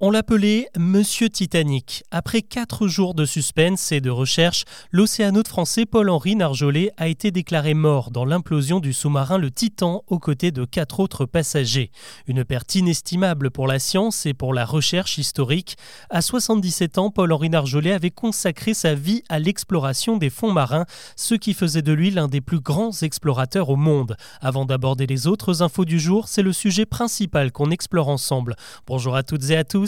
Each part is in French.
On l'appelait Monsieur Titanic. Après quatre jours de suspense et de recherche, l'océanote français Paul-Henri Narjolet a été déclaré mort dans l'implosion du sous-marin le Titan aux côtés de quatre autres passagers. Une perte inestimable pour la science et pour la recherche historique. À 77 ans, Paul-Henri Narjolet avait consacré sa vie à l'exploration des fonds marins, ce qui faisait de lui l'un des plus grands explorateurs au monde. Avant d'aborder les autres infos du jour, c'est le sujet principal qu'on explore ensemble. Bonjour à toutes et à tous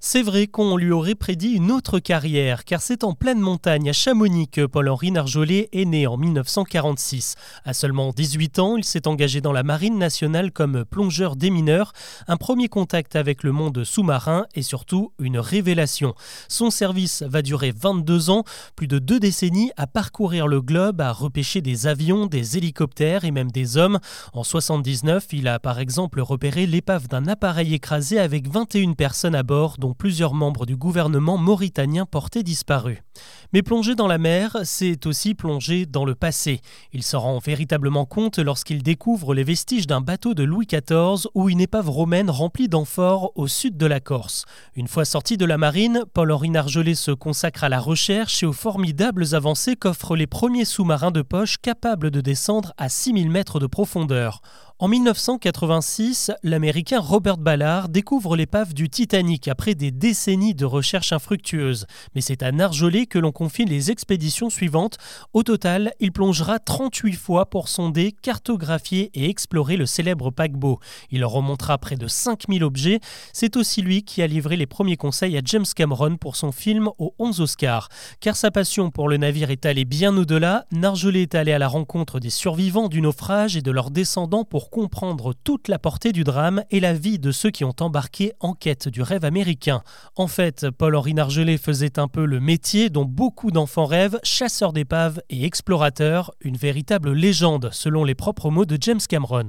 C'est vrai qu'on lui aurait prédit une autre carrière, car c'est en pleine montagne à Chamonix que Paul-Henri Narjolet est né en 1946. À seulement 18 ans, il s'est engagé dans la Marine nationale comme plongeur démineur, un premier contact avec le monde sous-marin et surtout une révélation. Son service va durer 22 ans, plus de deux décennies à parcourir le globe, à repêcher des avions, des hélicoptères et même des hommes. En 79, il a par exemple repéré l'épave d'un appareil écrasé avec 21 personnes à bord, dont plusieurs membres du gouvernement mauritanien portés disparus. Mais plonger dans la mer, c'est aussi plonger dans le passé. Il s'en rend véritablement compte lorsqu'il découvre les vestiges d'un bateau de Louis XIV ou une épave romaine remplie d'amphores au sud de la Corse. Une fois sorti de la marine, Paul-Henri Nargelet se consacre à la recherche et aux formidables avancées qu'offrent les premiers sous-marins de poche capables de descendre à 6000 mètres de profondeur. En 1986, l'Américain Robert Ballard découvre l'épave du Titanic après des décennies de recherches infructueuses. Mais c'est à Narjolet que l'on confie les expéditions suivantes. Au total, il plongera 38 fois pour sonder, cartographier et explorer le célèbre paquebot. Il remontera près de 5000 objets. C'est aussi lui qui a livré les premiers conseils à James Cameron pour son film aux 11 Oscars. Car sa passion pour le navire est allée bien au-delà, Narjolet est allé à la rencontre des survivants du naufrage et de leurs descendants pour comprendre toute la portée du drame et la vie de ceux qui ont embarqué en quête du rêve américain. En fait, Paul-Henri Nargelet faisait un peu le métier dont beaucoup d'enfants rêvent, chasseur d'épaves et explorateur, une véritable légende selon les propres mots de James Cameron.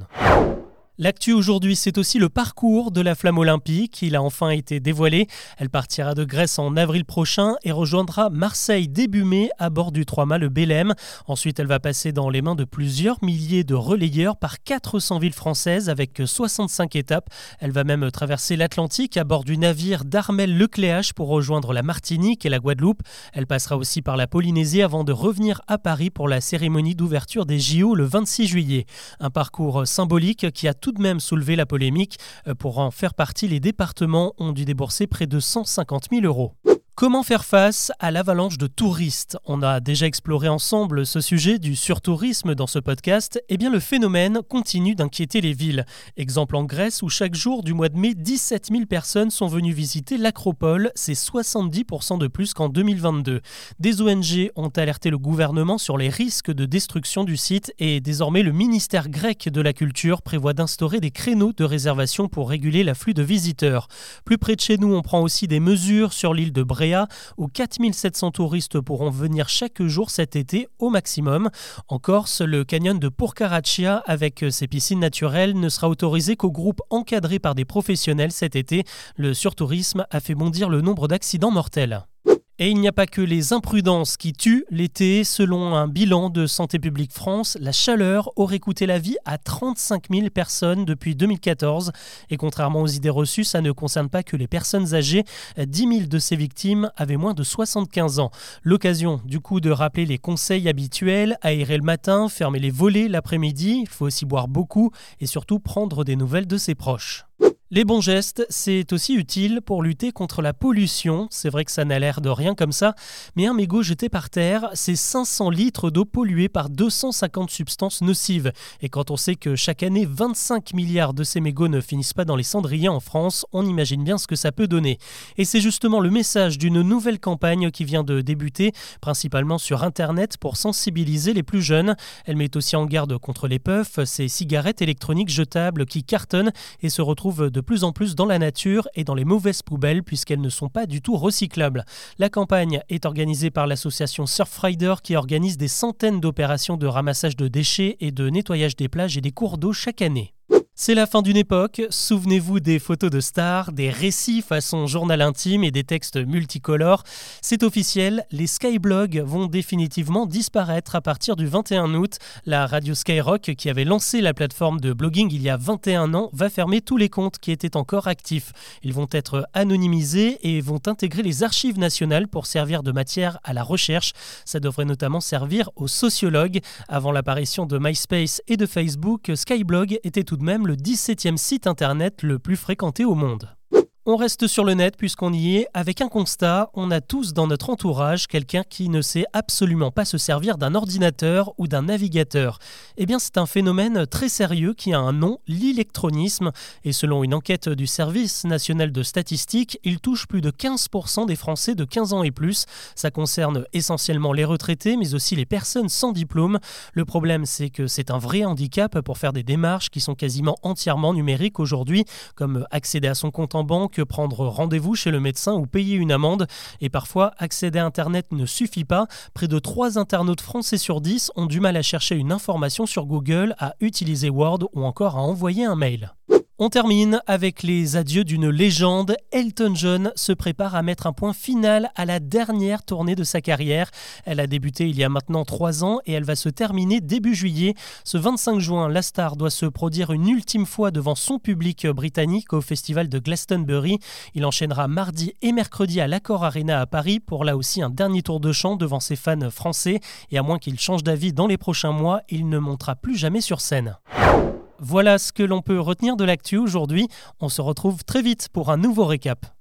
L'actu aujourd'hui, c'est aussi le parcours de la flamme olympique. Il a enfin été dévoilé. Elle partira de Grèce en avril prochain et rejoindra Marseille début mai à bord du 3 mâts le Bélem. Ensuite, elle va passer dans les mains de plusieurs milliers de relayeurs par 400 villes françaises avec 65 étapes. Elle va même traverser l'Atlantique à bord du navire d'Armel Lecléache pour rejoindre la Martinique et la Guadeloupe. Elle passera aussi par la Polynésie avant de revenir à Paris pour la cérémonie d'ouverture des JO le 26 juillet. Un parcours symbolique qui a tout tout de même soulevé la polémique. Euh, pour en faire partie, les départements ont dû débourser près de 150 000 euros. Comment faire face à l'avalanche de touristes? On a déjà exploré ensemble ce sujet du surtourisme dans ce podcast. eh bien, le phénomène continue d'inquiéter les villes. Exemple en Grèce où chaque jour du mois de mai, 17 000 personnes sont venues visiter l'Acropole. C'est 70% de plus qu'en 2022. Des ONG ont alerté le gouvernement sur les risques de destruction du site et désormais le ministère grec de la Culture prévoit d'instaurer des créneaux de réservation pour réguler l'afflux de visiteurs. Plus près de chez nous, on prend aussi des mesures sur l'île de Où 4700 touristes pourront venir chaque jour cet été au maximum. En Corse, le canyon de Purcaraccia, avec ses piscines naturelles, ne sera autorisé qu'aux groupes encadrés par des professionnels cet été. Le surtourisme a fait bondir le nombre d'accidents mortels. Et il n'y a pas que les imprudences qui tuent l'été. Selon un bilan de Santé publique France, la chaleur aurait coûté la vie à 35 000 personnes depuis 2014. Et contrairement aux idées reçues, ça ne concerne pas que les personnes âgées. 10 000 de ces victimes avaient moins de 75 ans. L'occasion du coup de rappeler les conseils habituels, aérer le matin, fermer les volets l'après-midi, il faut aussi boire beaucoup et surtout prendre des nouvelles de ses proches. Les bons gestes, c'est aussi utile pour lutter contre la pollution. C'est vrai que ça n'a l'air de rien comme ça, mais un mégot jeté par terre, c'est 500 litres d'eau polluée par 250 substances nocives. Et quand on sait que chaque année 25 milliards de ces mégots ne finissent pas dans les cendriers en France, on imagine bien ce que ça peut donner. Et c'est justement le message d'une nouvelle campagne qui vient de débuter, principalement sur Internet pour sensibiliser les plus jeunes. Elle met aussi en garde contre les puffs, ces cigarettes électroniques jetables qui cartonnent et se retrouvent de de plus en plus dans la nature et dans les mauvaises poubelles puisqu'elles ne sont pas du tout recyclables. La campagne est organisée par l'association Surfrider qui organise des centaines d'opérations de ramassage de déchets et de nettoyage des plages et des cours d'eau chaque année. C'est la fin d'une époque, souvenez-vous des photos de stars, des récits façon journal intime et des textes multicolores. C'est officiel, les skyblogs vont définitivement disparaître à partir du 21 août. La radio Skyrock, qui avait lancé la plateforme de blogging il y a 21 ans, va fermer tous les comptes qui étaient encore actifs. Ils vont être anonymisés et vont intégrer les archives nationales pour servir de matière à la recherche. Ça devrait notamment servir aux sociologues. Avant l'apparition de MySpace et de Facebook, Skyblog était tout de même le 17e site internet le plus fréquenté au monde. On reste sur le net puisqu'on y est avec un constat. On a tous dans notre entourage quelqu'un qui ne sait absolument pas se servir d'un ordinateur ou d'un navigateur. Eh bien, c'est un phénomène très sérieux qui a un nom, l'électronisme. Et selon une enquête du Service national de statistique, il touche plus de 15% des Français de 15 ans et plus. Ça concerne essentiellement les retraités, mais aussi les personnes sans diplôme. Le problème, c'est que c'est un vrai handicap pour faire des démarches qui sont quasiment entièrement numériques aujourd'hui, comme accéder à son compte en banque, prendre rendez-vous chez le médecin ou payer une amende. Et parfois, accéder à Internet ne suffit pas. Près de 3 internautes français sur 10 ont du mal à chercher une information sur Google, à utiliser Word ou encore à envoyer un mail. On termine avec les adieux d'une légende. Elton John se prépare à mettre un point final à la dernière tournée de sa carrière. Elle a débuté il y a maintenant trois ans et elle va se terminer début juillet. Ce 25 juin, la star doit se produire une ultime fois devant son public britannique au festival de Glastonbury. Il enchaînera mardi et mercredi à l'Accor Arena à Paris pour là aussi un dernier tour de chant devant ses fans français. Et à moins qu'il change d'avis dans les prochains mois, il ne montera plus jamais sur scène. Voilà ce que l'on peut retenir de l'actu aujourd'hui. On se retrouve très vite pour un nouveau récap.